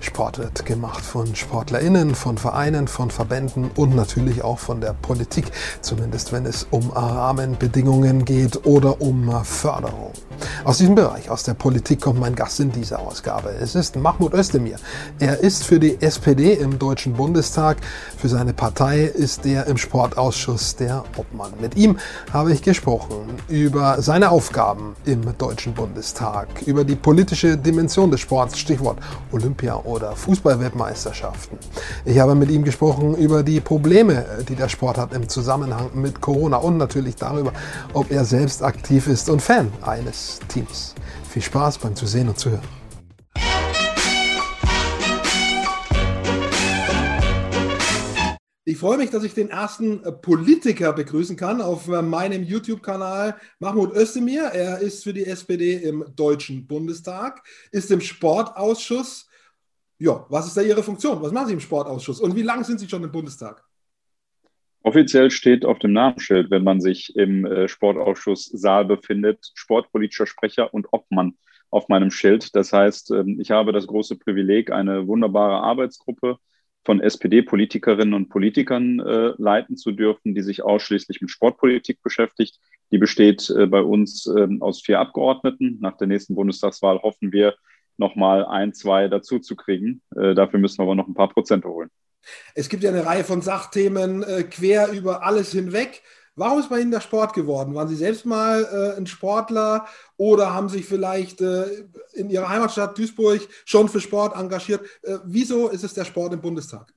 Sport wird gemacht von SportlerInnen, von Vereinen, von Verbänden und natürlich auch von der Politik, zumindest wenn es um Rahmenbedingungen geht oder um Förderung. Aus diesem Bereich, aus der Politik, kommt mein Gast in dieser Ausgabe. Es ist Mahmoud Özdemir. Er ist für die SPD im Deutschen Bundestag. Für seine Partei ist er im Sportausschuss der Obmann. Mit ihm habe ich gesprochen über seine Aufgaben im Deutschen Bundestag, über die politische Dimension des Sports, Stichwort Olympia oder Fußballweltmeisterschaften. Ich habe mit ihm gesprochen über die Probleme, die der Sport hat im Zusammenhang mit Corona und natürlich darüber, ob er selbst aktiv ist und Fan eines Teams. Viel Spaß beim Zusehen und Zuhören. Ich freue mich, dass ich den ersten äh, Politiker begrüßen kann auf äh, meinem YouTube-Kanal. Mahmoud Özdemir. Er ist für die SPD im Deutschen Bundestag, ist im Sportausschuss. Ja, was ist da Ihre Funktion? Was machen Sie im Sportausschuss? Und wie lange sind Sie schon im Bundestag? Offiziell steht auf dem Namensschild, wenn man sich im äh, Sportausschuss Saal befindet, sportpolitischer Sprecher und Obmann auf meinem Schild. Das heißt, ähm, ich habe das große Privileg, eine wunderbare Arbeitsgruppe von SPD-Politikerinnen und Politikern äh, leiten zu dürfen, die sich ausschließlich mit Sportpolitik beschäftigt. Die besteht äh, bei uns äh, aus vier Abgeordneten. Nach der nächsten Bundestagswahl hoffen wir, nochmal ein, zwei dazu zu kriegen. Äh, dafür müssen wir aber noch ein paar Prozente holen. Es gibt ja eine Reihe von Sachthemen äh, quer über alles hinweg. Warum ist bei Ihnen der Sport geworden? Waren Sie selbst mal äh, ein Sportler oder haben sich vielleicht äh, in Ihrer Heimatstadt Duisburg schon für Sport engagiert? Äh, wieso ist es der Sport im Bundestag?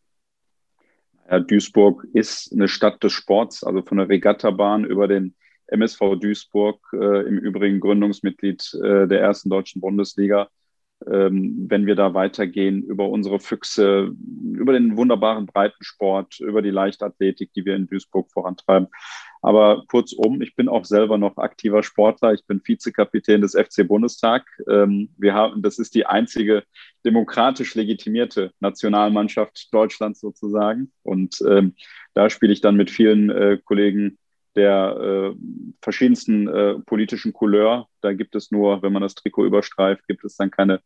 Ja, Duisburg ist eine Stadt des Sports, also von der Regattabahn über den MSV Duisburg, äh, im Übrigen Gründungsmitglied äh, der ersten deutschen Bundesliga ähm, wenn wir da weitergehen über unsere Füchse, über den wunderbaren Breitensport, über die Leichtathletik, die wir in Duisburg vorantreiben. Aber kurzum, ich bin auch selber noch aktiver Sportler. Ich bin Vizekapitän des FC Bundestag. Ähm, wir haben, das ist die einzige demokratisch legitimierte Nationalmannschaft Deutschlands sozusagen. Und ähm, da spiele ich dann mit vielen äh, Kollegen der äh, verschiedensten äh, politischen Couleur. Da gibt es nur, wenn man das Trikot überstreift, gibt es dann keine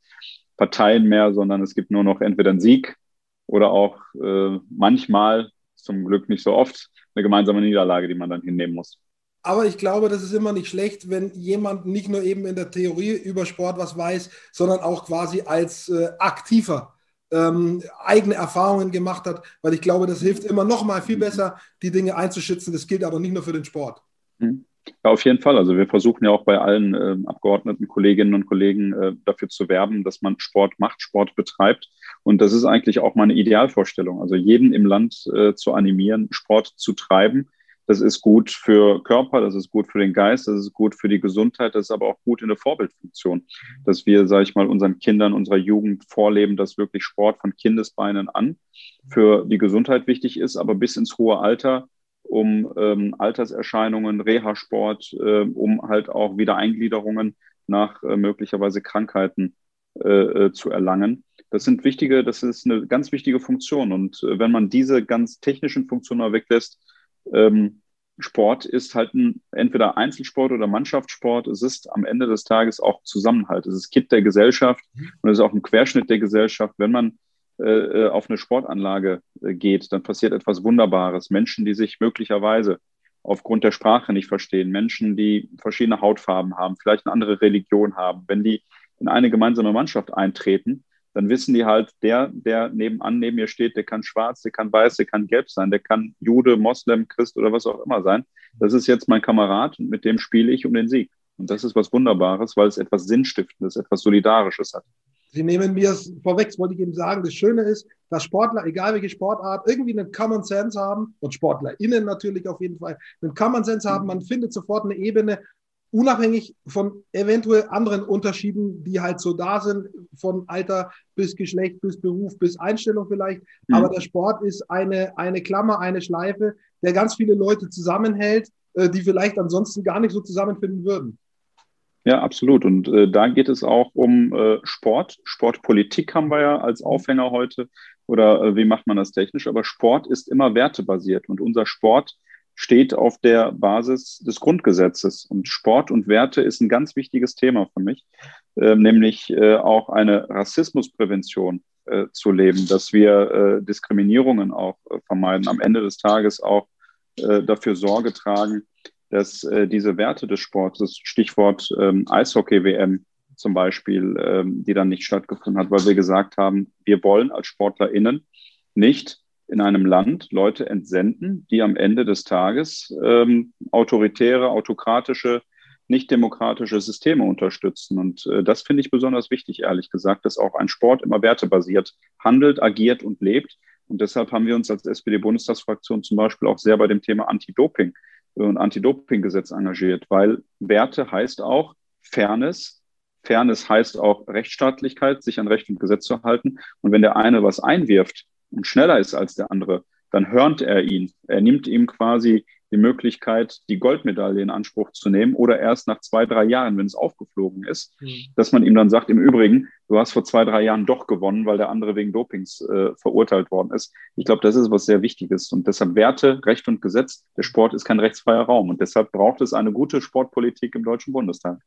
Parteien mehr, sondern es gibt nur noch entweder einen Sieg oder auch äh, manchmal, zum Glück nicht so oft, eine gemeinsame Niederlage, die man dann hinnehmen muss. Aber ich glaube, das ist immer nicht schlecht, wenn jemand nicht nur eben in der Theorie über Sport was weiß, sondern auch quasi als äh, aktiver ähm, eigene Erfahrungen gemacht hat, weil ich glaube, das hilft immer noch mal viel besser, die Dinge einzuschätzen. Das gilt aber nicht nur für den Sport. Mhm. Ja, auf jeden Fall. Also wir versuchen ja auch bei allen äh, Abgeordneten, Kolleginnen und Kollegen äh, dafür zu werben, dass man Sport macht, Sport betreibt. Und das ist eigentlich auch meine Idealvorstellung. Also jeden im Land äh, zu animieren, Sport zu treiben, das ist gut für Körper, das ist gut für den Geist, das ist gut für die Gesundheit, das ist aber auch gut in der Vorbildfunktion, dass wir, sage ich mal, unseren Kindern, unserer Jugend vorleben, dass wirklich Sport von Kindesbeinen an für die Gesundheit wichtig ist, aber bis ins hohe Alter, um ähm, Alterserscheinungen, Reha-Sport, äh, um halt auch Wiedereingliederungen nach äh, möglicherweise Krankheiten äh, äh zu erlangen. Das sind wichtige, das ist eine ganz wichtige Funktion. Und äh, wenn man diese ganz technischen Funktionen weglässt, ähm, Sport ist halt ein, entweder Einzelsport oder Mannschaftssport. Es ist am Ende des Tages auch Zusammenhalt. Es ist Kit der Gesellschaft und es ist auch ein Querschnitt der Gesellschaft. Wenn man äh, äh, auf eine Sportanlage äh, geht, dann passiert etwas Wunderbares. Menschen, die sich möglicherweise aufgrund der Sprache nicht verstehen, Menschen, die verschiedene Hautfarben haben, vielleicht eine andere Religion haben, wenn die in eine gemeinsame Mannschaft eintreten, dann wissen die halt, der, der nebenan neben mir steht, der kann schwarz, der kann weiß, der kann gelb sein, der kann Jude, Moslem, Christ oder was auch immer sein. Das ist jetzt mein Kamerad und mit dem spiele ich um den Sieg. Und das ist was Wunderbares, weil es etwas Sinnstiftendes, etwas Solidarisches hat. Sie nehmen mir es vorweg, das wollte ich eben sagen. Das Schöne ist, dass Sportler, egal welche Sportart, irgendwie einen Common Sense haben und SportlerInnen natürlich auf jeden Fall einen Common Sense haben. Man findet sofort eine Ebene, unabhängig von eventuell anderen Unterschieden, die halt so da sind, von Alter bis Geschlecht, bis Beruf, bis Einstellung vielleicht. Mhm. Aber der Sport ist eine, eine Klammer, eine Schleife, der ganz viele Leute zusammenhält, äh, die vielleicht ansonsten gar nicht so zusammenfinden würden. Ja, absolut. Und äh, da geht es auch um äh, Sport. Sportpolitik haben wir ja als Aufhänger heute. Oder äh, wie macht man das technisch? Aber Sport ist immer wertebasiert. Und unser Sport steht auf der Basis des Grundgesetzes. Und Sport und Werte ist ein ganz wichtiges Thema für mich. äh, nämlich äh, auch eine Rassismusprävention äh, zu leben, dass wir äh, Diskriminierungen auch äh, vermeiden, am Ende des Tages auch äh, dafür Sorge tragen, dass diese Werte des Sports, das Stichwort ähm, Eishockey-WM zum Beispiel, ähm, die dann nicht stattgefunden hat, weil wir gesagt haben, wir wollen als SportlerInnen nicht in einem Land Leute entsenden, die am Ende des Tages ähm, autoritäre, autokratische nicht demokratische Systeme unterstützen. Und äh, das finde ich besonders wichtig, ehrlich gesagt, dass auch ein Sport immer wertebasiert handelt, agiert und lebt. Und deshalb haben wir uns als SPD-Bundestagsfraktion zum Beispiel auch sehr bei dem Thema Anti-Doping und Anti-Doping-Gesetz engagiert, weil Werte heißt auch Fairness. Fairness heißt auch Rechtsstaatlichkeit, sich an Recht und Gesetz zu halten. Und wenn der eine was einwirft und schneller ist als der andere, dann hört er ihn. Er nimmt ihm quasi die Möglichkeit, die Goldmedaille in Anspruch zu nehmen oder erst nach zwei, drei Jahren, wenn es aufgeflogen ist, mhm. dass man ihm dann sagt, im Übrigen, du hast vor zwei, drei Jahren doch gewonnen, weil der andere wegen Dopings äh, verurteilt worden ist. Ich glaube, das ist was sehr Wichtiges und deshalb Werte, Recht und Gesetz. Der Sport ist kein rechtsfreier Raum und deshalb braucht es eine gute Sportpolitik im Deutschen Bundestag.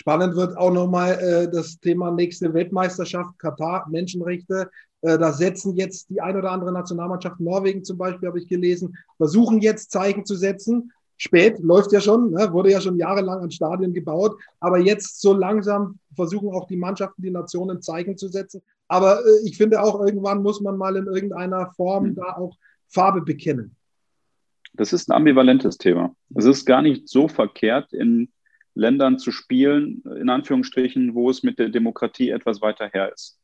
Spannend wird auch nochmal äh, das Thema nächste Weltmeisterschaft, Katar, Menschenrechte. Äh, da setzen jetzt die ein oder andere Nationalmannschaft, Norwegen zum Beispiel, habe ich gelesen, versuchen jetzt Zeichen zu setzen. Spät, läuft ja schon, ne, wurde ja schon jahrelang an Stadien gebaut. Aber jetzt so langsam versuchen auch die Mannschaften, die Nationen Zeichen zu setzen. Aber äh, ich finde auch, irgendwann muss man mal in irgendeiner Form mhm. da auch Farbe bekennen. Das ist ein ambivalentes Thema. Es ist gar nicht so verkehrt, in Ländern zu spielen, in Anführungsstrichen, wo es mit der Demokratie etwas weiter her ist.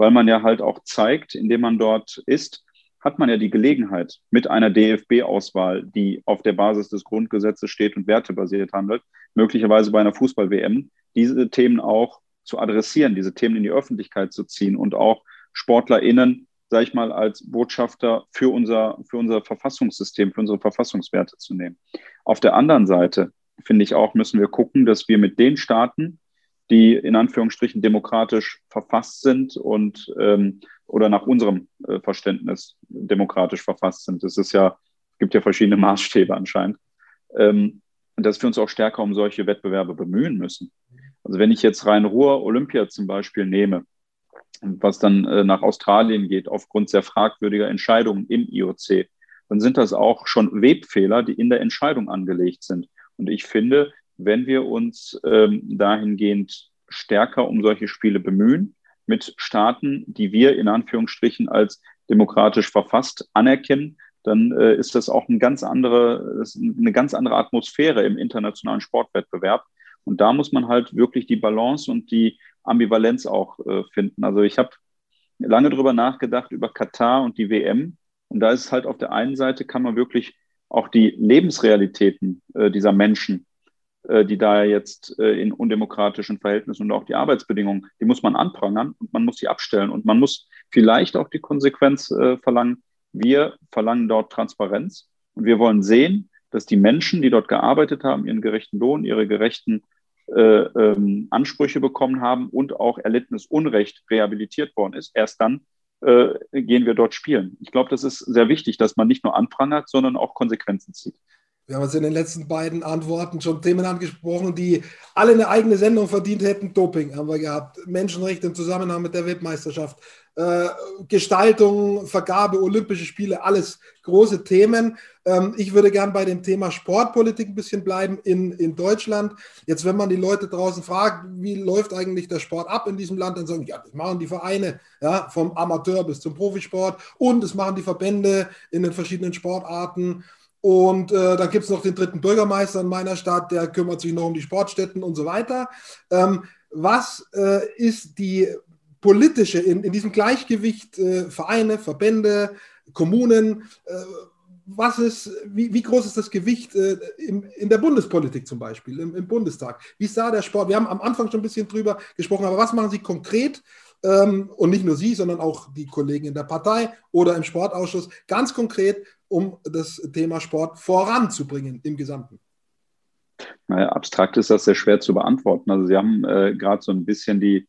Weil man ja halt auch zeigt, indem man dort ist, hat man ja die Gelegenheit, mit einer DFB-Auswahl, die auf der Basis des Grundgesetzes steht und wertebasiert handelt, möglicherweise bei einer Fußball-WM, diese Themen auch zu adressieren, diese Themen in die Öffentlichkeit zu ziehen und auch SportlerInnen, sage ich mal, als Botschafter für unser, für unser Verfassungssystem, für unsere Verfassungswerte zu nehmen. Auf der anderen Seite finde ich auch, müssen wir gucken, dass wir mit den Staaten, die in Anführungsstrichen demokratisch verfasst sind und ähm, oder nach unserem äh, Verständnis demokratisch verfasst sind. Es ist ja, gibt ja verschiedene Maßstäbe anscheinend. Ähm, dass wir uns auch stärker um solche Wettbewerbe bemühen müssen. Also wenn ich jetzt rein Ruhr Olympia zum Beispiel nehme, was dann äh, nach Australien geht aufgrund sehr fragwürdiger Entscheidungen im IOC, dann sind das auch schon Webfehler, die in der Entscheidung angelegt sind. Und ich finde, wenn wir uns ähm, dahingehend stärker um solche Spiele bemühen, mit Staaten, die wir in Anführungsstrichen als demokratisch verfasst anerkennen, dann äh, ist das auch eine ganz andere, eine ganz andere Atmosphäre im internationalen Sportwettbewerb. Und da muss man halt wirklich die Balance und die Ambivalenz auch äh, finden. Also ich habe lange drüber nachgedacht über Katar und die WM. Und da ist halt auf der einen Seite kann man wirklich auch die Lebensrealitäten äh, dieser Menschen, die da jetzt äh, in undemokratischen Verhältnissen und auch die Arbeitsbedingungen, die muss man anprangern und man muss sie abstellen und man muss vielleicht auch die Konsequenz äh, verlangen. Wir verlangen dort Transparenz und wir wollen sehen, dass die Menschen, die dort gearbeitet haben, ihren gerechten Lohn, ihre gerechten äh, ähm, Ansprüche bekommen haben und auch erlittenes Unrecht rehabilitiert worden ist, erst dann äh, gehen wir dort spielen. Ich glaube, das ist sehr wichtig, dass man nicht nur anprangert, sondern auch Konsequenzen zieht. Wir haben uns in den letzten beiden Antworten schon Themen angesprochen, die alle eine eigene Sendung verdient hätten. Doping haben wir gehabt, Menschenrechte im Zusammenhang mit der Weltmeisterschaft, äh, Gestaltung, Vergabe, Olympische Spiele, alles große Themen. Ähm, ich würde gern bei dem Thema Sportpolitik ein bisschen bleiben in, in Deutschland. Jetzt, wenn man die Leute draußen fragt, wie läuft eigentlich der Sport ab in diesem Land, dann sagen, ja, das machen die Vereine, ja, vom Amateur bis zum Profisport und das machen die Verbände in den verschiedenen Sportarten. Und äh, da gibt es noch den dritten Bürgermeister in meiner Stadt, der kümmert sich noch um die Sportstätten und so weiter. Ähm, was äh, ist die politische, in, in diesem Gleichgewicht äh, Vereine, Verbände, Kommunen, äh, was ist, wie, wie, groß ist das Gewicht äh, im, in der Bundespolitik zum Beispiel, im, im, Bundestag? Wie sah der Sport? Wir haben am Anfang schon ein bisschen drüber gesprochen, aber was machen Sie konkret? Ähm, und nicht nur Sie, sondern auch die Kollegen in der Partei oder im Sportausschuss, ganz konkret, um das Thema Sport voranzubringen im Gesamten. Naja, abstrakt ist das sehr schwer zu beantworten. Also Sie haben äh, gerade so ein bisschen die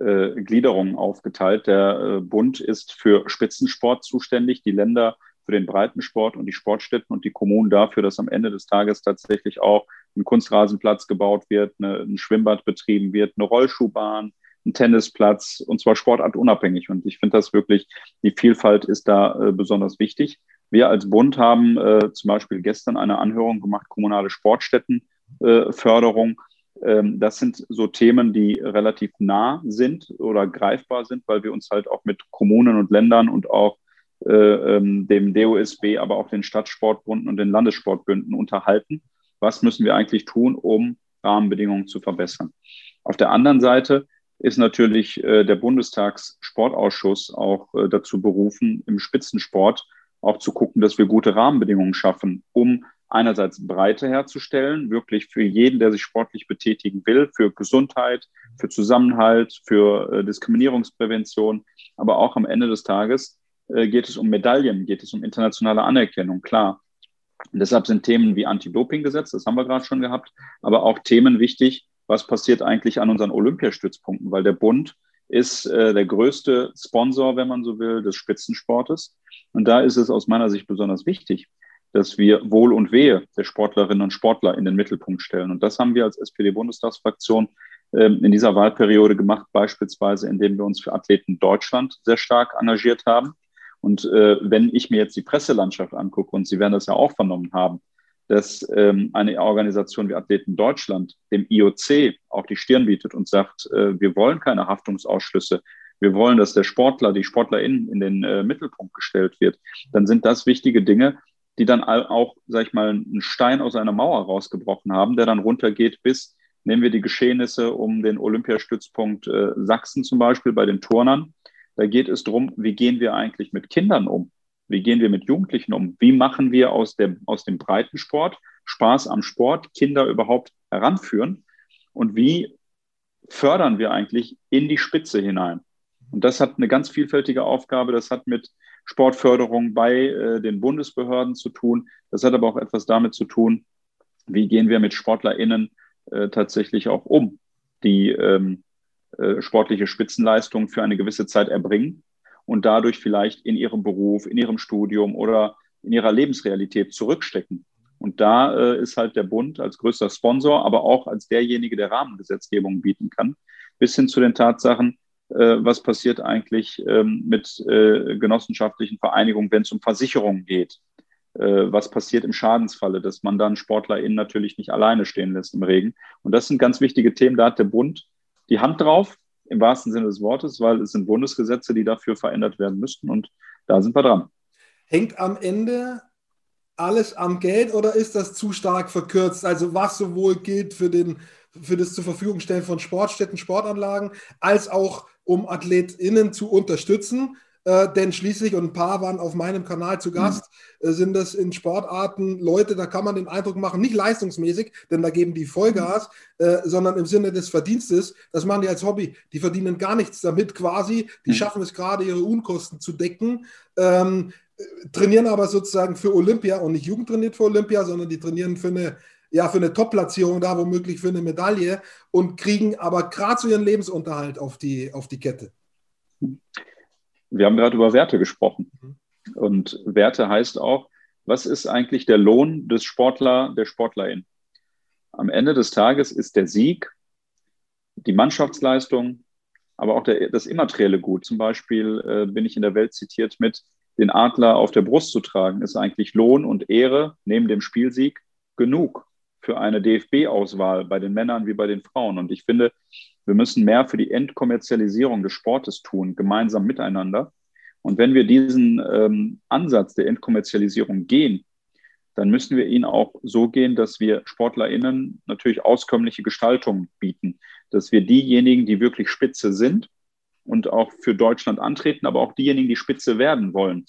äh, Gliederungen aufgeteilt. Der äh, Bund ist für Spitzensport zuständig, die Länder für den Breitensport und die Sportstätten und die Kommunen dafür, dass am Ende des Tages tatsächlich auch ein Kunstrasenplatz gebaut wird, eine, ein Schwimmbad betrieben wird, eine Rollschuhbahn, ein Tennisplatz und zwar sportartunabhängig. Und ich finde das wirklich, die Vielfalt ist da äh, besonders wichtig. Wir als Bund haben äh, zum Beispiel gestern eine Anhörung gemacht, kommunale Sportstättenförderung. Äh, ähm, das sind so Themen, die relativ nah sind oder greifbar sind, weil wir uns halt auch mit Kommunen und Ländern und auch äh, ähm, dem DOSB, aber auch den Stadtsportbunden und den Landessportbünden unterhalten. Was müssen wir eigentlich tun, um Rahmenbedingungen zu verbessern? Auf der anderen Seite ist natürlich äh, der Bundestagssportausschuss auch äh, dazu berufen, im Spitzensport auch zu gucken, dass wir gute Rahmenbedingungen schaffen, um einerseits Breite herzustellen, wirklich für jeden, der sich sportlich betätigen will, für Gesundheit, für Zusammenhalt, für äh, Diskriminierungsprävention, aber auch am Ende des Tages äh, geht es um Medaillen, geht es um internationale Anerkennung, klar. Und deshalb sind Themen wie Anti-Doping-Gesetz, das haben wir gerade schon gehabt, aber auch Themen wichtig, was passiert eigentlich an unseren Olympiastützpunkten, weil der Bund ist äh, der größte Sponsor, wenn man so will, des Spitzensportes. Und da ist es aus meiner Sicht besonders wichtig, dass wir Wohl und Wehe der Sportlerinnen und Sportler in den Mittelpunkt stellen. Und das haben wir als SPD-Bundestagsfraktion ähm, in dieser Wahlperiode gemacht, beispielsweise indem wir uns für Athleten Deutschland sehr stark engagiert haben. Und äh, wenn ich mir jetzt die Presselandschaft angucke, und Sie werden das ja auch vernommen haben, dass ähm, eine Organisation wie Athleten Deutschland dem IOC auch die Stirn bietet und sagt, äh, wir wollen keine Haftungsausschlüsse, wir wollen, dass der Sportler, die SportlerInnen in den äh, Mittelpunkt gestellt wird, dann sind das wichtige Dinge, die dann auch, sag ich mal, einen Stein aus einer Mauer rausgebrochen haben, der dann runtergeht bis, nehmen wir die Geschehnisse um den Olympiastützpunkt äh, Sachsen zum Beispiel bei den Turnern. Da geht es darum, wie gehen wir eigentlich mit Kindern um? Wie gehen wir mit Jugendlichen um? Wie machen wir aus, der, aus dem Breitensport Spaß am Sport Kinder überhaupt heranführen? Und wie fördern wir eigentlich in die Spitze hinein? Und das hat eine ganz vielfältige Aufgabe. Das hat mit Sportförderung bei äh, den Bundesbehörden zu tun. Das hat aber auch etwas damit zu tun, wie gehen wir mit SportlerInnen äh, tatsächlich auch um, die ähm, äh, sportliche Spitzenleistung für eine gewisse Zeit erbringen und dadurch vielleicht in ihrem Beruf, in ihrem Studium oder in ihrer Lebensrealität zurückstecken. Und da äh, ist halt der Bund als größter Sponsor, aber auch als derjenige, der Rahmengesetzgebung bieten kann, bis hin zu den Tatsachen, äh, was passiert eigentlich ähm, mit äh, genossenschaftlichen Vereinigungen, wenn es um Versicherungen geht. Äh, was passiert im Schadensfalle, dass man dann SportlerInnen natürlich nicht alleine stehen lässt im Regen. Und das sind ganz wichtige Themen. Da hat der Bund die Hand drauf im wahrsten Sinne des Wortes, weil es sind Bundesgesetze, die dafür verändert werden müssten und da sind wir dran. Hängt am Ende alles am Geld oder ist das zu stark verkürzt? Also was sowohl gilt für, den, für das zur Verfügung stellen von Sportstätten, Sportanlagen, als auch um AthletInnen zu unterstützen? Äh, denn schließlich, und ein paar waren auf meinem Kanal zu Gast, mhm. äh, sind das in Sportarten Leute, da kann man den Eindruck machen, nicht leistungsmäßig, denn da geben die Vollgas, äh, sondern im Sinne des Verdienstes, das machen die als Hobby. Die verdienen gar nichts damit quasi, die mhm. schaffen es gerade, ihre Unkosten zu decken. Ähm, trainieren aber sozusagen für Olympia und nicht Jugend trainiert für Olympia, sondern die trainieren für eine ja, für eine Top-Platzierung da, womöglich für eine Medaille und kriegen aber gerade so ihren Lebensunterhalt auf die, auf die Kette. Wir haben gerade über Werte gesprochen. Mhm. Und Werte heißt auch, was ist eigentlich der Lohn des Sportler, der Sportlerin? Am Ende des Tages ist der Sieg, die Mannschaftsleistung, aber auch der, das immaterielle Gut. Zum Beispiel äh, bin ich in der Welt zitiert mit, den Adler auf der Brust zu tragen, ist eigentlich Lohn und Ehre neben dem Spielsieg genug für eine DFB-Auswahl bei den Männern wie bei den Frauen. Und ich finde, wir müssen mehr für die Entkommerzialisierung des Sportes tun, gemeinsam miteinander. Und wenn wir diesen ähm, Ansatz der Entkommerzialisierung gehen, dann müssen wir ihn auch so gehen, dass wir SportlerInnen natürlich auskömmliche Gestaltungen bieten, dass wir diejenigen, die wirklich Spitze sind und auch für Deutschland antreten, aber auch diejenigen, die Spitze werden wollen,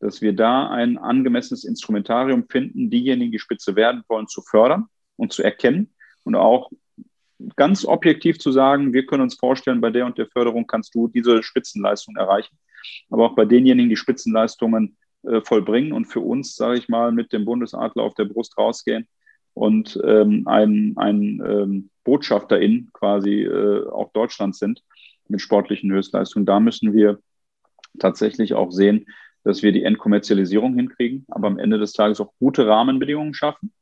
dass wir da ein angemessenes Instrumentarium finden, diejenigen, die Spitze werden wollen, zu fördern und zu erkennen und auch ganz objektiv zu sagen, wir können uns vorstellen, bei der und der Förderung kannst du diese Spitzenleistung erreichen. Aber auch bei denjenigen, die Spitzenleistungen äh, vollbringen und für uns, sage ich mal, mit dem Bundesadler auf der Brust rausgehen und ähm, ein, ein ähm, Botschafterin quasi äh, auch Deutschlands sind mit sportlichen Höchstleistungen. Da müssen wir tatsächlich auch sehen, dass wir die Entkommerzialisierung hinkriegen, aber am Ende des Tages auch gute Rahmenbedingungen schaffen,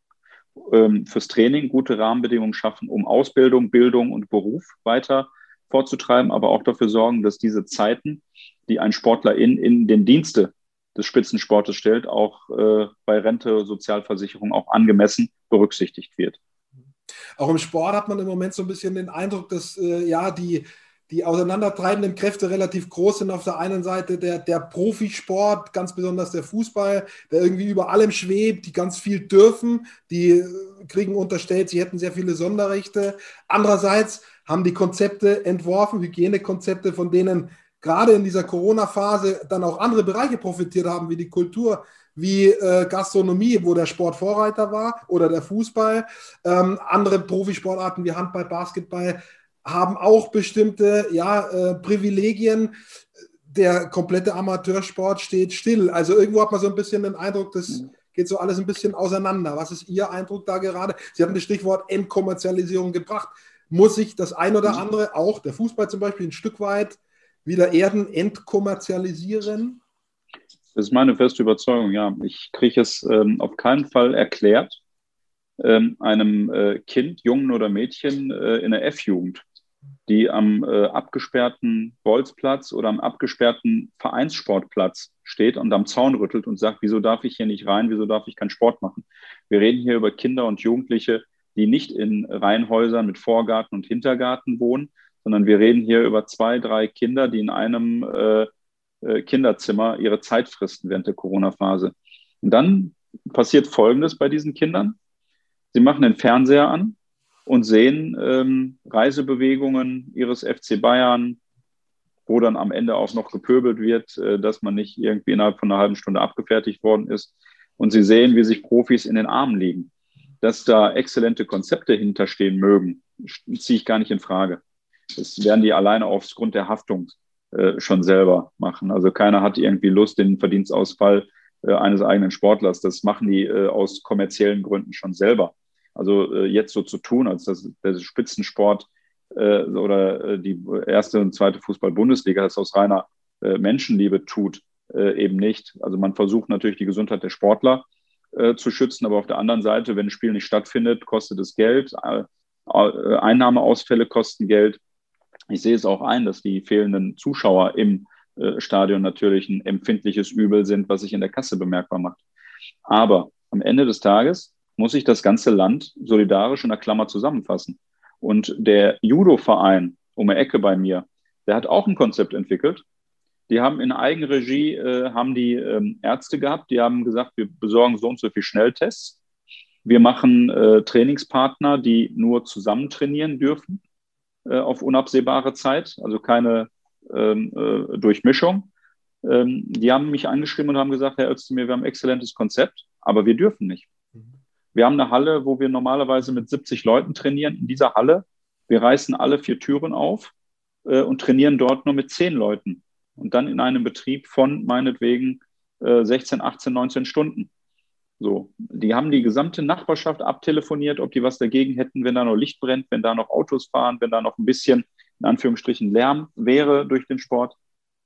ähm, fürs Training gute Rahmenbedingungen schaffen, um Ausbildung, Bildung und Beruf weiter vorzutreiben, aber auch dafür sorgen, dass diese Zeiten, die ein Sportler in, in den Dienste des Spitzensportes stellt, auch äh, bei Rente, Sozialversicherung auch angemessen berücksichtigt wird. Auch im Sport hat man im Moment so ein bisschen den Eindruck, dass äh, ja die, die auseinandertreibenden Kräfte relativ groß sind. Auf der einen Seite der, der Profisport, ganz besonders der Fußball, der irgendwie über allem schwebt, die ganz viel dürfen, die äh, kriegen unterstellt, sie hätten sehr viele Sonderrechte. Andererseits haben die Konzepte entworfen, Hygienekonzepte, von denen gerade in dieser Corona-Phase dann auch andere Bereiche profitiert haben, wie die Kultur, wie äh, Gastronomie, wo der Sport Vorreiter war, oder der Fußball. Ähm, andere Profisportarten wie Handball, Basketball haben auch bestimmte ja, äh, Privilegien. Der komplette Amateursport steht still. Also irgendwo hat man so ein bisschen den Eindruck, das mhm. geht so alles ein bisschen auseinander. Was ist Ihr Eindruck da gerade? Sie haben das Stichwort Entkommerzialisierung gebracht. Muss sich das ein oder mhm. andere, auch der Fußball zum Beispiel, ein Stück weit wieder Erden entkommerzialisieren? Das ist meine feste Überzeugung, ja. Ich kriege es ähm, auf keinen Fall erklärt, ähm, einem äh, Kind, Jungen oder Mädchen äh, in der F-Jugend, die am äh, abgesperrten Bolzplatz oder am abgesperrten Vereinssportplatz steht und am Zaun rüttelt und sagt, wieso darf ich hier nicht rein, wieso darf ich keinen Sport machen? Wir reden hier über Kinder und Jugendliche, die nicht in Reihenhäusern mit Vorgarten und Hintergarten wohnen, sondern wir reden hier über zwei, drei Kinder, die in einem äh, äh, Kinderzimmer ihre Zeit fristen während der Corona-Phase. Und dann passiert Folgendes bei diesen Kindern. Sie machen den Fernseher an und sehen ähm, Reisebewegungen ihres FC Bayern, wo dann am Ende auch noch gepöbelt wird, äh, dass man nicht irgendwie innerhalb von einer halben Stunde abgefertigt worden ist. Und sie sehen, wie sich Profis in den Armen liegen. Dass da exzellente Konzepte hinterstehen mögen, ziehe ich gar nicht in Frage. Das werden die alleine aufgrund der Haftung äh, schon selber machen. Also keiner hat irgendwie Lust, den Verdienstausfall äh, eines eigenen Sportlers. Das machen die äh, aus kommerziellen Gründen schon selber. Also äh, jetzt so zu tun, als dass der Spitzensport äh, oder die erste und zweite Fußball-Bundesliga das aus reiner Menschenliebe tut, eben nicht. Also man versucht natürlich die Gesundheit der Sportler zu schützen, aber auf der anderen Seite, wenn ein Spiel nicht stattfindet, kostet es Geld. Einnahmeausfälle kosten Geld. Ich sehe es auch ein, dass die fehlenden Zuschauer im äh, Stadion natürlich ein empfindliches Übel sind, was sich in der Kasse bemerkbar macht. Aber am Ende des Tages muss sich das ganze Land solidarisch in der Klammer zusammenfassen. Und der Judo-Verein um die Ecke bei mir, der hat auch ein Konzept entwickelt. Die haben in Eigenregie, äh, haben die ähm, Ärzte gehabt, die haben gesagt, wir besorgen so und so viel Schnelltests. Wir machen äh, Trainingspartner, die nur zusammen trainieren dürfen äh, auf unabsehbare Zeit, also keine ähm, äh, Durchmischung. Ähm, die haben mich angeschrieben und haben gesagt, Herr Özdemir, wir haben ein exzellentes Konzept, aber wir dürfen nicht. Wir haben eine Halle, wo wir normalerweise mit 70 Leuten trainieren. In dieser Halle, wir reißen alle vier Türen auf äh, und trainieren dort nur mit zehn Leuten. Und dann in einem Betrieb von meinetwegen äh, 16, 18, 19 Stunden. So, die haben die gesamte Nachbarschaft abtelefoniert, ob die was dagegen hätten, wenn da noch Licht brennt, wenn da noch Autos fahren, wenn da noch ein bisschen, in Anführungsstrichen, Lärm wäre durch den Sport.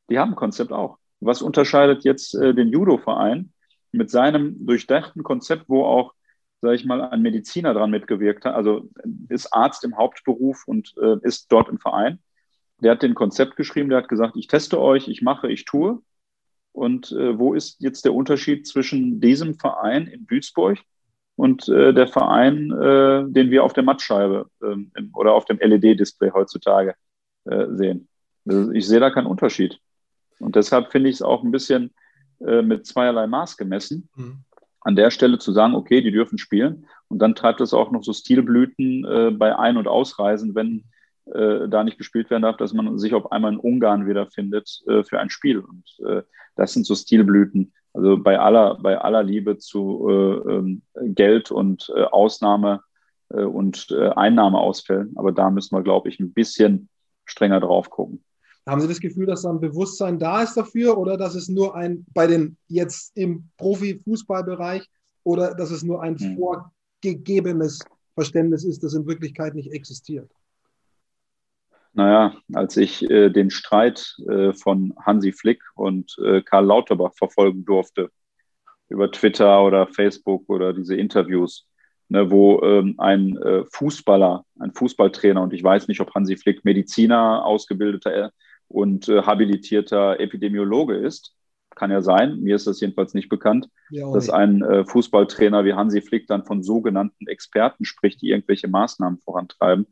Die haben ein Konzept auch. Was unterscheidet jetzt äh, den Judo-Verein mit seinem durchdachten Konzept, wo auch, sage ich mal, ein Mediziner dran mitgewirkt hat, also ist Arzt im Hauptberuf und äh, ist dort im Verein. Der hat den Konzept geschrieben, der hat gesagt, ich teste euch, ich mache, ich tue. Und äh, wo ist jetzt der Unterschied zwischen diesem Verein in Duisburg und äh, der Verein, äh, den wir auf der Mattscheibe ähm, oder auf dem LED-Display heutzutage äh, sehen? Also ich sehe da keinen Unterschied. Und deshalb finde ich es auch ein bisschen äh, mit zweierlei Maß gemessen. Mhm. An der Stelle zu sagen, okay, die dürfen spielen. Und dann treibt es auch noch so Stilblüten äh, bei Ein- und Ausreisen, wenn äh, da nicht gespielt werden darf, dass man sich auf einmal in Ungarn wiederfindet äh, für ein Spiel. Und äh, das sind so Stilblüten. Also bei aller, bei aller Liebe zu äh, ähm, Geld und äh, Ausnahme und Einnahmeausfällen. Aber da müssen wir, glaube ich, ein bisschen strenger drauf gucken. Haben Sie das Gefühl, dass da ein Bewusstsein da ist dafür oder dass es nur ein, bei den jetzt im Profifußballbereich oder dass es nur ein hm. vorgegebenes Verständnis ist, das in Wirklichkeit nicht existiert? Naja, als ich äh, den Streit äh, von Hansi Flick und äh, Karl Lauterbach verfolgen durfte, über Twitter oder Facebook oder diese Interviews, ne, wo ähm, ein äh, Fußballer, ein Fußballtrainer, und ich weiß nicht, ob Hansi Flick Mediziner, ausgebildeter und äh, habilitierter Epidemiologe ist, kann ja sein, mir ist das jedenfalls nicht bekannt, ja, dass ein äh, Fußballtrainer wie Hansi Flick dann von sogenannten Experten spricht, die irgendwelche Maßnahmen vorantreiben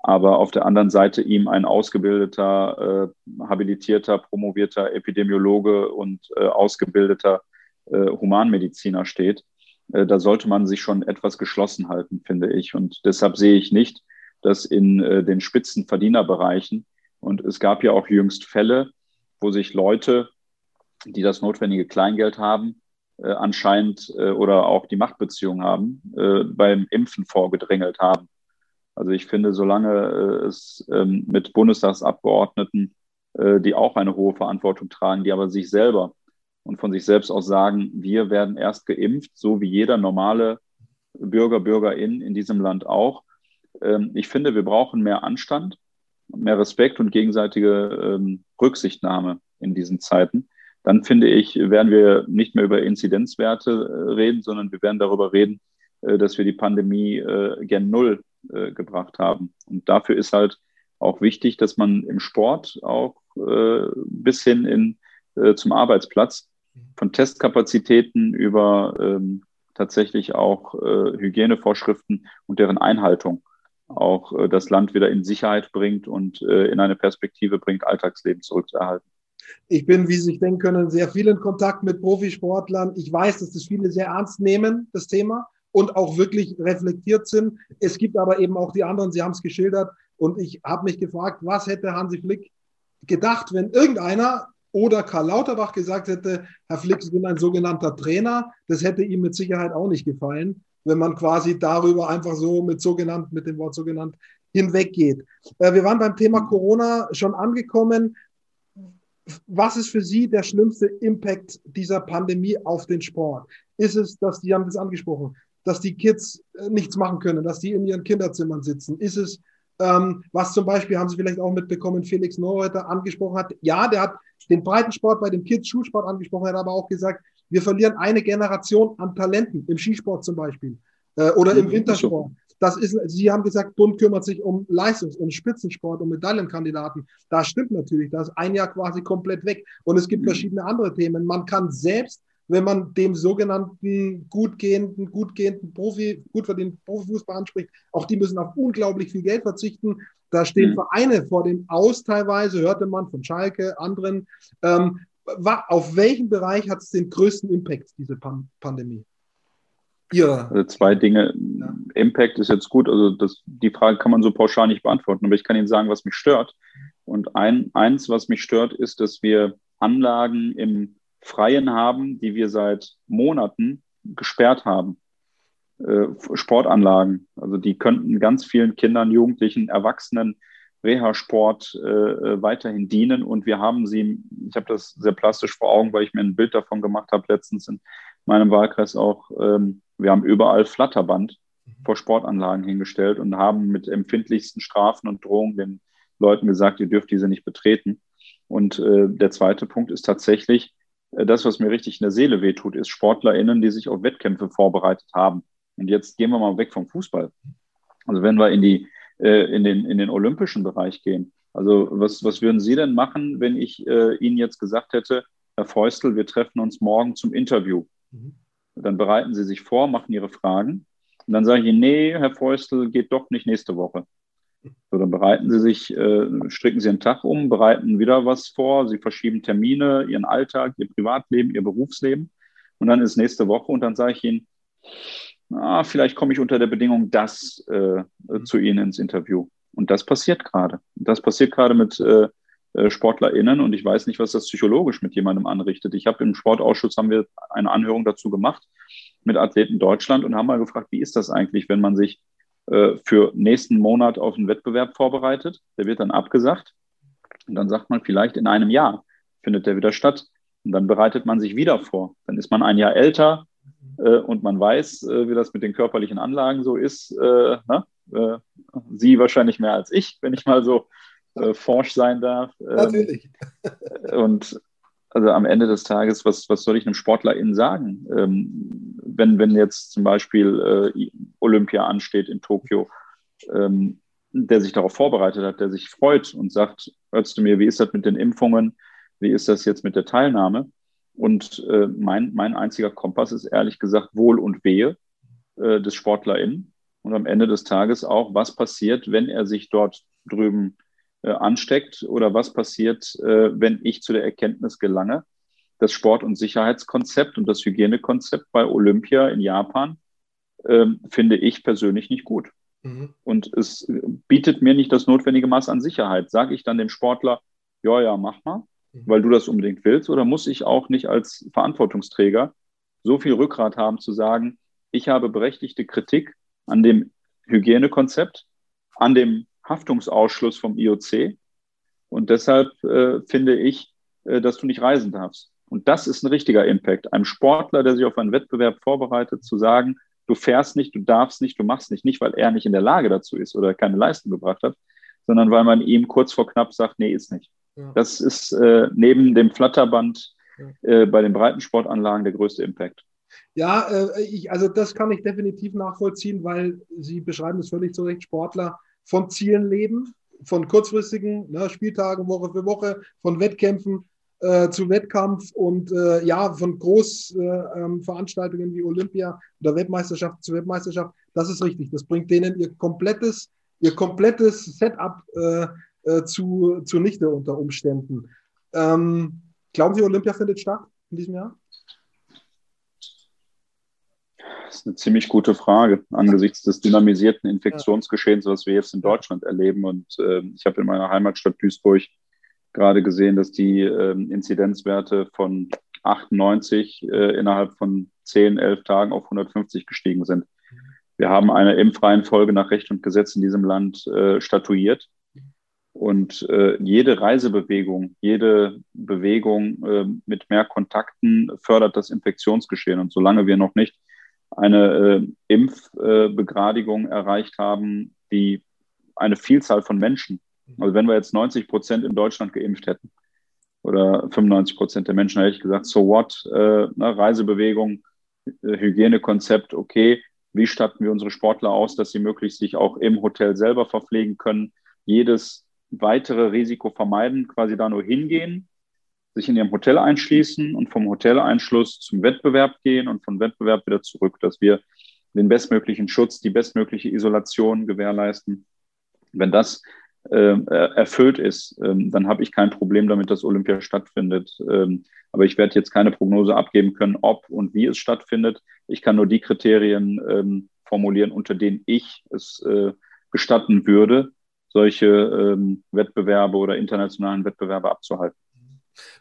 aber auf der anderen Seite ihm ein ausgebildeter, äh, habilitierter, promovierter Epidemiologe und äh, ausgebildeter äh, Humanmediziner steht. Äh, da sollte man sich schon etwas geschlossen halten, finde ich. Und deshalb sehe ich nicht, dass in den Spitzenverdienerbereichen, und es gab ja auch jüngst Fälle, wo sich Leute, die das notwendige Kleingeld haben, äh, anscheinend oder auch die Machtbeziehung haben, beim Impfen vorgedrängelt haben. Also ich finde, solange äh, es ähm, mit Bundestagsabgeordneten, äh, die auch eine hohe Verantwortung tragen, die aber sich selber und von sich selbst aus sagen, wir werden erst geimpft, so wie jeder normale Bürger, Bürgerin in diesem Land auch. Ähm, ich finde, wir brauchen mehr Anstand, mehr Respekt und gegenseitige ähm, Rücksichtnahme in diesen Zeiten. Dann finde ich, werden wir nicht mehr über Inzidenzwerte äh, reden, sondern wir werden darüber reden, äh, dass wir die Pandemie äh, gen Null äh, gebracht haben. Und dafür ist halt auch wichtig, dass man im Sport auch äh, bis hin in, äh, zum Arbeitsplatz von Testkapazitäten über ähm, tatsächlich auch Hygienevorschriften und deren Einhaltung auch äh, das Land wieder in Sicherheit bringt und äh, in eine Perspektive bringt, Alltagsleben zurückzuerhalten. Ich bin, wie Sie sich denken können, sehr viel in Kontakt mit Profisportlern. Ich weiß, dass das viele sehr ernst nehmen, das Thema und auch wirklich reflektiert sind. Es gibt aber eben auch die anderen, Sie haben es geschildert. Und ich habe mich gefragt, was hätte Hansi Flick gedacht, wenn irgendeiner oder Karl Lauterbach gesagt hätte, Herr Flick, Sie sind ein sogenannter Trainer. Das hätte ihm mit Sicherheit auch nicht gefallen, wenn man quasi darüber einfach so mit sogenannt, mit dem Wort sogenannt hinweggeht. Äh, wir waren beim Thema Corona schon angekommen. Was ist für Sie der schlimmste Impact dieser Pandemie auf den Sport? Ist es, dass Sie haben das angesprochen, dass die Kids äh, nichts machen können, dass die in ihren Kinderzimmern sitzen? Ist es, ähm, was zum Beispiel, haben Sie vielleicht auch mitbekommen, Felix Neureuther angesprochen hat, ja, der hat den Breitensport bei den Kids, Schulsport angesprochen, hat aber auch gesagt, wir verlieren eine Generation an Talenten, im Skisport zum Beispiel äh, oder im Wintersport. Das ist, Sie haben gesagt, Bund kümmert sich um Leistungs- und Spitzensport, um Medaillenkandidaten. Das stimmt natürlich. Das ist ein Jahr quasi komplett weg. Und es gibt mhm. verschiedene andere Themen. Man kann selbst wenn man dem sogenannten gut gehenden, gut gehenden Profi, gut verdienten Profifußball anspricht, auch die müssen auf unglaublich viel Geld verzichten. Da stehen mhm. Vereine vor dem Aus teilweise, hörte man von Schalke, anderen. Ähm, auf welchen Bereich hat es den größten Impact, diese Pan Pandemie? Ja. Also zwei Dinge. Ja. Impact ist jetzt gut, also das, die Frage kann man so pauschal nicht beantworten, aber ich kann Ihnen sagen, was mich stört. Und ein, eins, was mich stört, ist, dass wir Anlagen im Freien haben, die wir seit Monaten gesperrt haben. Äh, Sportanlagen. Also die könnten ganz vielen Kindern, Jugendlichen, Erwachsenen Reha-Sport äh, äh, weiterhin dienen. Und wir haben sie, ich habe das sehr plastisch vor Augen, weil ich mir ein Bild davon gemacht habe, letztens in meinem Wahlkreis auch. Ähm, wir haben überall Flatterband vor Sportanlagen hingestellt und haben mit empfindlichsten Strafen und Drohungen den Leuten gesagt, ihr dürft diese nicht betreten. Und äh, der zweite Punkt ist tatsächlich, äh, das, was mir richtig in der Seele wehtut, ist SportlerInnen, die sich auf Wettkämpfe vorbereitet haben. Und jetzt gehen wir mal weg vom Fußball. Also wenn wir in, die, äh, in, den, in den olympischen Bereich gehen. Also was, was würden Sie denn machen, wenn ich äh, Ihnen jetzt gesagt hätte, Herr Feustel, wir treffen uns morgen zum Interview. Mhm. Dann bereiten Sie sich vor, machen Ihre Fragen. Und dann sage ich Ihnen, nee, Herr Feustel, geht doch nicht nächste Woche. So, dann bereiten Sie sich, äh, stricken Sie einen Tag um, bereiten wieder was vor, Sie verschieben Termine, Ihren Alltag, Ihr Privatleben, Ihr Berufsleben. Und dann ist nächste Woche und dann sage ich Ihnen, ah, vielleicht komme ich unter der Bedingung das äh, zu Ihnen ins Interview. Und das passiert gerade. Das passiert gerade mit äh, äh SportlerInnen und ich weiß nicht, was das psychologisch mit jemandem anrichtet. Ich habe im Sportausschuss haben wir eine Anhörung dazu gemacht mit Athleten Deutschland und haben mal gefragt, wie ist das eigentlich, wenn man sich äh, für nächsten Monat auf einen Wettbewerb vorbereitet. Der wird dann abgesagt. Und dann sagt man, vielleicht in einem Jahr findet der wieder statt. Und dann bereitet man sich wieder vor. Dann ist man ein Jahr älter und man weiß, äh, wie das mit den körperlichen Anlagen so ist. Äh, ne? Äh, Sie wahrscheinlich mehr als ich, wenn ich mal so äh, forsch sein darf. Natürlich. Und also am Ende des Tages, was, was soll ich einem SportlerInnen sagen? Ähm, wenn, wenn jetzt zum Beispiel äh, Olympia ansteht in Tokio, ähm, der sich darauf vorbereitet hat, der sich freut und sagt, hörst du mir, wie ist das mit den Impfungen? Wie ist das jetzt mit der Teilnahme? Und äh, mein, mein einziger Kompass ist ehrlich gesagt Wohl und Wehe äh, des SportlerInnen. Und am Ende des Tages auch, was passiert, wenn er sich dort drüben äh, ansteckt oder was passiert, äh, wenn ich zu der Erkenntnis gelange, das Sport- und Sicherheitskonzept und das Hygienekonzept bei Olympia in Japan ähm, finde ich persönlich nicht gut. Mhm. Und es bietet mir nicht das notwendige Maß an Sicherheit. Sage ich dann dem Sportler, ja, ja, mach mal. Weil du das unbedingt willst, oder muss ich auch nicht als Verantwortungsträger so viel Rückgrat haben zu sagen, ich habe berechtigte Kritik an dem Hygienekonzept, an dem Haftungsausschluss vom IOC und deshalb äh, finde ich, äh, dass du nicht reisen darfst. Und das ist ein richtiger Impact. Einem Sportler, der sich auf einen Wettbewerb vorbereitet, zu sagen, du fährst nicht, du darfst nicht, du machst nicht. Nicht, weil er nicht in der Lage dazu ist oder keine Leistung gebracht hat, sondern weil man ihm kurz vor knapp sagt, nee, ist nicht. Ja. Das ist äh, neben dem Flatterband äh, bei den Breitensportanlagen der größte Impact. Ja, äh, ich, also das kann ich definitiv nachvollziehen, weil Sie beschreiben es völlig zu Recht, Sportler von Zielen leben, von kurzfristigen ne, Spieltagen Woche für Woche, von Wettkämpfen äh, zu Wettkampf und äh, ja, von Großveranstaltungen äh, ähm, wie Olympia oder Weltmeisterschaft zu Weltmeisterschaft. Das ist richtig. Das bringt denen ihr komplettes, ihr komplettes Setup äh, zu, zunichte unter Umständen. Ähm, glauben Sie, Olympia findet statt in diesem Jahr? Das ist eine ziemlich gute Frage angesichts des dynamisierten Infektionsgeschehens, was wir jetzt in Deutschland erleben. Und äh, ich habe in meiner Heimatstadt Duisburg gerade gesehen, dass die äh, Inzidenzwerte von 98 äh, innerhalb von 10, 11 Tagen auf 150 gestiegen sind. Wir haben eine Impfreihenfolge nach Recht und Gesetz in diesem Land äh, statuiert. Und äh, jede Reisebewegung, jede Bewegung äh, mit mehr Kontakten fördert das Infektionsgeschehen. Und solange wir noch nicht eine äh, Impfbegradigung erreicht haben, die eine Vielzahl von Menschen also wenn wir jetzt 90 Prozent in Deutschland geimpft hätten oder 95 Prozent der Menschen, hätte ich gesagt, so what, äh, ne, Reisebewegung, äh, Hygienekonzept, okay, wie statten wir unsere Sportler aus, dass sie möglichst sich auch im Hotel selber verpflegen können, jedes weitere Risiko vermeiden, quasi da nur hingehen, sich in ihrem Hotel einschließen und vom Hoteleinschluss zum Wettbewerb gehen und vom Wettbewerb wieder zurück, dass wir den bestmöglichen Schutz, die bestmögliche Isolation gewährleisten. Wenn das ähm, äh, erfüllt ist, ähm, dann habe ich kein Problem damit, dass Olympia stattfindet. Ähm, aber ich werde jetzt keine Prognose abgeben können, ob und wie es stattfindet. Ich kann nur die Kriterien ähm, formulieren, unter denen ich es äh, gestatten würde, solche ähm, Wettbewerbe oder internationalen Wettbewerbe abzuhalten.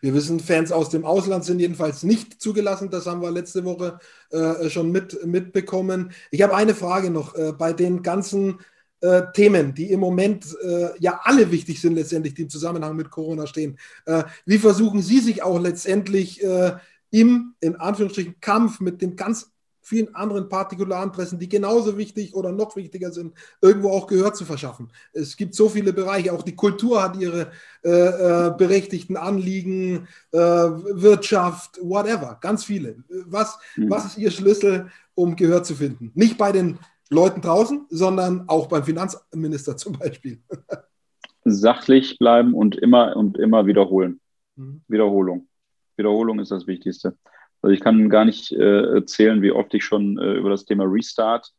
Wir wissen, Fans aus dem Ausland sind jedenfalls nicht zugelassen. Das haben wir letzte Woche äh, schon mit, mitbekommen. Ich habe eine Frage noch. Äh, bei den ganzen äh, Themen, die im Moment äh, ja alle wichtig sind, letztendlich, die im Zusammenhang mit Corona stehen. Äh, wie versuchen Sie sich auch letztendlich äh, im, in Anführungsstrichen, Kampf mit den ganz vielen anderen Partikularinteressen, die genauso wichtig oder noch wichtiger sind, irgendwo auch Gehör zu verschaffen. Es gibt so viele Bereiche, auch die Kultur hat ihre äh, äh, berechtigten Anliegen, äh, Wirtschaft, whatever, ganz viele. Was, mhm. was ist Ihr Schlüssel, um Gehör zu finden? Nicht bei den Leuten draußen, sondern auch beim Finanzminister zum Beispiel. Sachlich bleiben und immer und immer wiederholen. Mhm. Wiederholung. Wiederholung ist das Wichtigste. Also ich kann gar nicht äh, erzählen, wie oft ich schon äh, über das Thema Restart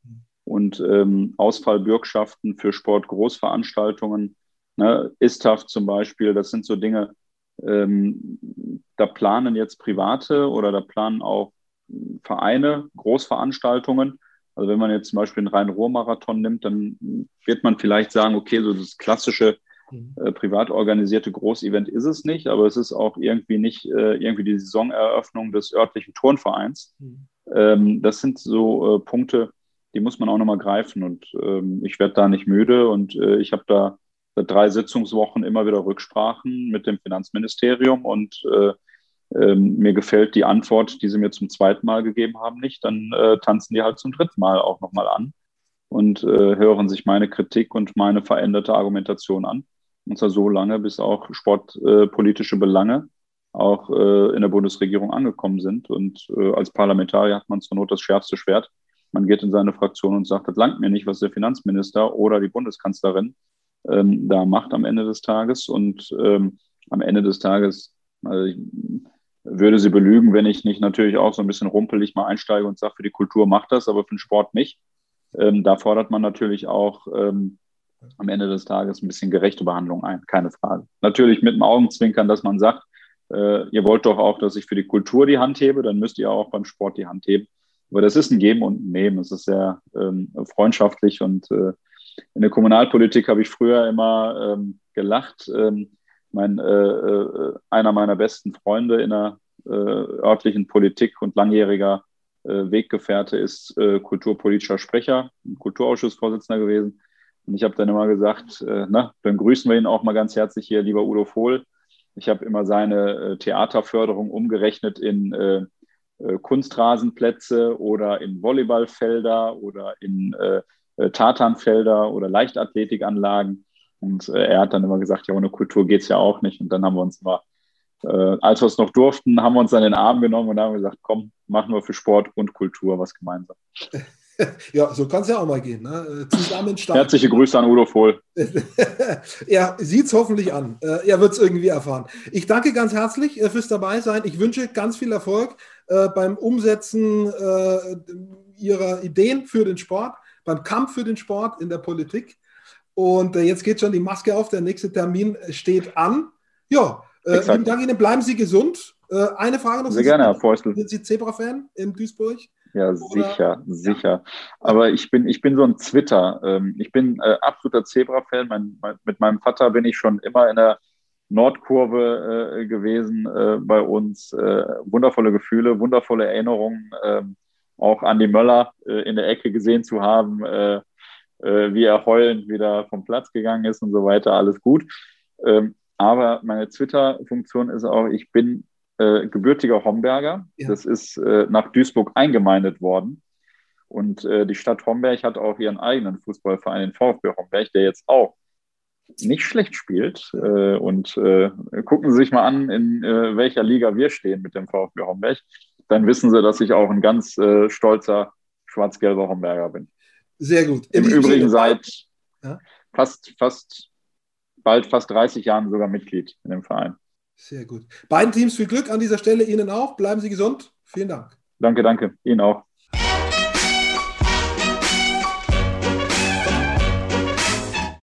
und ähm, Ausfallbürgschaften für Sportgroßveranstaltungen, ne, ISTAF zum Beispiel, das sind so Dinge, ähm, da planen jetzt Private oder da planen auch Vereine Großveranstaltungen. Also wenn man jetzt zum Beispiel einen reinen Ruhrmarathon nimmt, dann wird man vielleicht sagen, okay, so das klassische mhm. äh, privat organisierte Großevent ist es nicht, aber es ist auch irgendwie nicht äh, irgendwie die Saisoneröffnung des örtlichen Turnvereins. Mhm. Ähm, das sind so äh, Punkte, die muss man auch nochmal greifen und ähm, ich werde da nicht müde und äh, ich habe da seit drei Sitzungswochen immer wieder Rücksprachen mit dem Finanzministerium und äh, ähm, mir gefällt die Antwort, die sie mir zum zweiten Mal gegeben haben, nicht, dann tanzen die halt zum dritten Mal auch nochmal an und hören sich meine Kritik und meine veränderte Argumentation an. Und zwar so lange, bis auch sportpolitische Belange auch äh, in der Bundesregierung angekommen sind. Und äh, als Parlamentarier hat man zur Not das schärfste Schwert. Man geht in seine Fraktion und sagt, das langt mir nicht, was der Finanzminister oder die Bundeskanzlerin ähm, da macht am Ende des Tages. Und ähm, am Ende des Tages also würde sie belügen, wenn ich nicht natürlich auch so ein bisschen rumpelig mal einsteige und sage, für die Kultur macht das, aber für den Sport nicht. Ähm, da fordert man natürlich auch ähm, am Ende des Tages ein bisschen gerechte Behandlung ein, keine Frage. Natürlich mit dem Augenzwinkern, dass man sagt, äh, ihr wollt doch auch, dass ich für die Kultur die Hand hebe, dann müsst ihr auch beim Sport die Hand heben. Aber das ist ein Geben und ein Nehmen. Es ist sehr ähm, freundschaftlich und äh, in der Kommunalpolitik habe ich früher immer ähm, gelacht. Ähm, mein, äh, äh einer meiner besten Freunde in der äh, örtlichen Politik und langjähriger äh, Weggefährte ist kulturpolitischer Sprecher, Kulturausschussvorsitzender gewesen. Und ich habe dann immer gesagt, na, dann grüßen wir ihn auch mal ganz herzlich hier, lieber Udo Vohl. Ich habe immer seine Theaterförderung umgerechnet in Kunstrasenplätze oder in Volleyballfelder oder in Tatanfelder oder Leichtathletikanlagen. Und äh, er hat dann immer gesagt, ja, ohne Kultur geht es ja auch nicht. Und dann haben wir uns mal, äh, als wir es noch durften, haben wir uns dann den Arm genommen und haben gesagt, komm, machen wir für Sport und Kultur was gemeinsam. Ja, so kann es ja auch mal gehen. Ne? Zusammen starten. Herzliche Grüße an Udo Vohl. er sieht es hoffentlich an. Äh, er wird es irgendwie erfahren. Ich danke ganz herzlich äh, fürs Dabeisein. Ich wünsche ganz viel Erfolg äh, beim Umsetzen Ihrer Ideen für den Sport, beim Kampf für den Sport in der Politik. Und äh, jetzt geht schon die Maske auf, der nächste Termin steht an. Ja, äh, lieben Dank Ihnen, bleiben Sie gesund. Äh, eine Frage noch. Sehr gerne, Herr Feustel. Sind Sie Zebra-Fan in Duisburg? Ja, Oder? sicher, sicher. Aber ich bin, ich bin so ein Twitter. Ähm, ich bin äh, absoluter Zebra-Fan. Mein, mein, mit meinem Vater bin ich schon immer in der Nordkurve äh, gewesen äh, bei uns. Äh, wundervolle Gefühle, wundervolle Erinnerungen. Ähm, auch Andi Möller äh, in der Ecke gesehen zu haben, äh, wie er heulend wieder vom Platz gegangen ist und so weiter, alles gut. Ähm, aber meine Twitter-Funktion ist auch, ich bin äh, gebürtiger Homberger. Ja. Das ist äh, nach Duisburg eingemeindet worden. Und äh, die Stadt Homberg hat auch ihren eigenen Fußballverein, den VfB Homberg, der jetzt auch nicht schlecht spielt. Äh, und äh, gucken Sie sich mal an, in welcher Liga wir stehen mit dem VfB Homberg. Dann wissen Sie, dass ich auch ein ganz stolzer schwarz-gelber Homberger bin. Sehr gut. Im Übrigen seit ja? fast, fast, bald fast 30 Jahren sogar Mitglied in dem Verein. Sehr gut. Beiden Teams viel Glück an dieser Stelle. Ihnen auch. Bleiben Sie gesund. Vielen Dank. Danke, danke. Ihnen auch.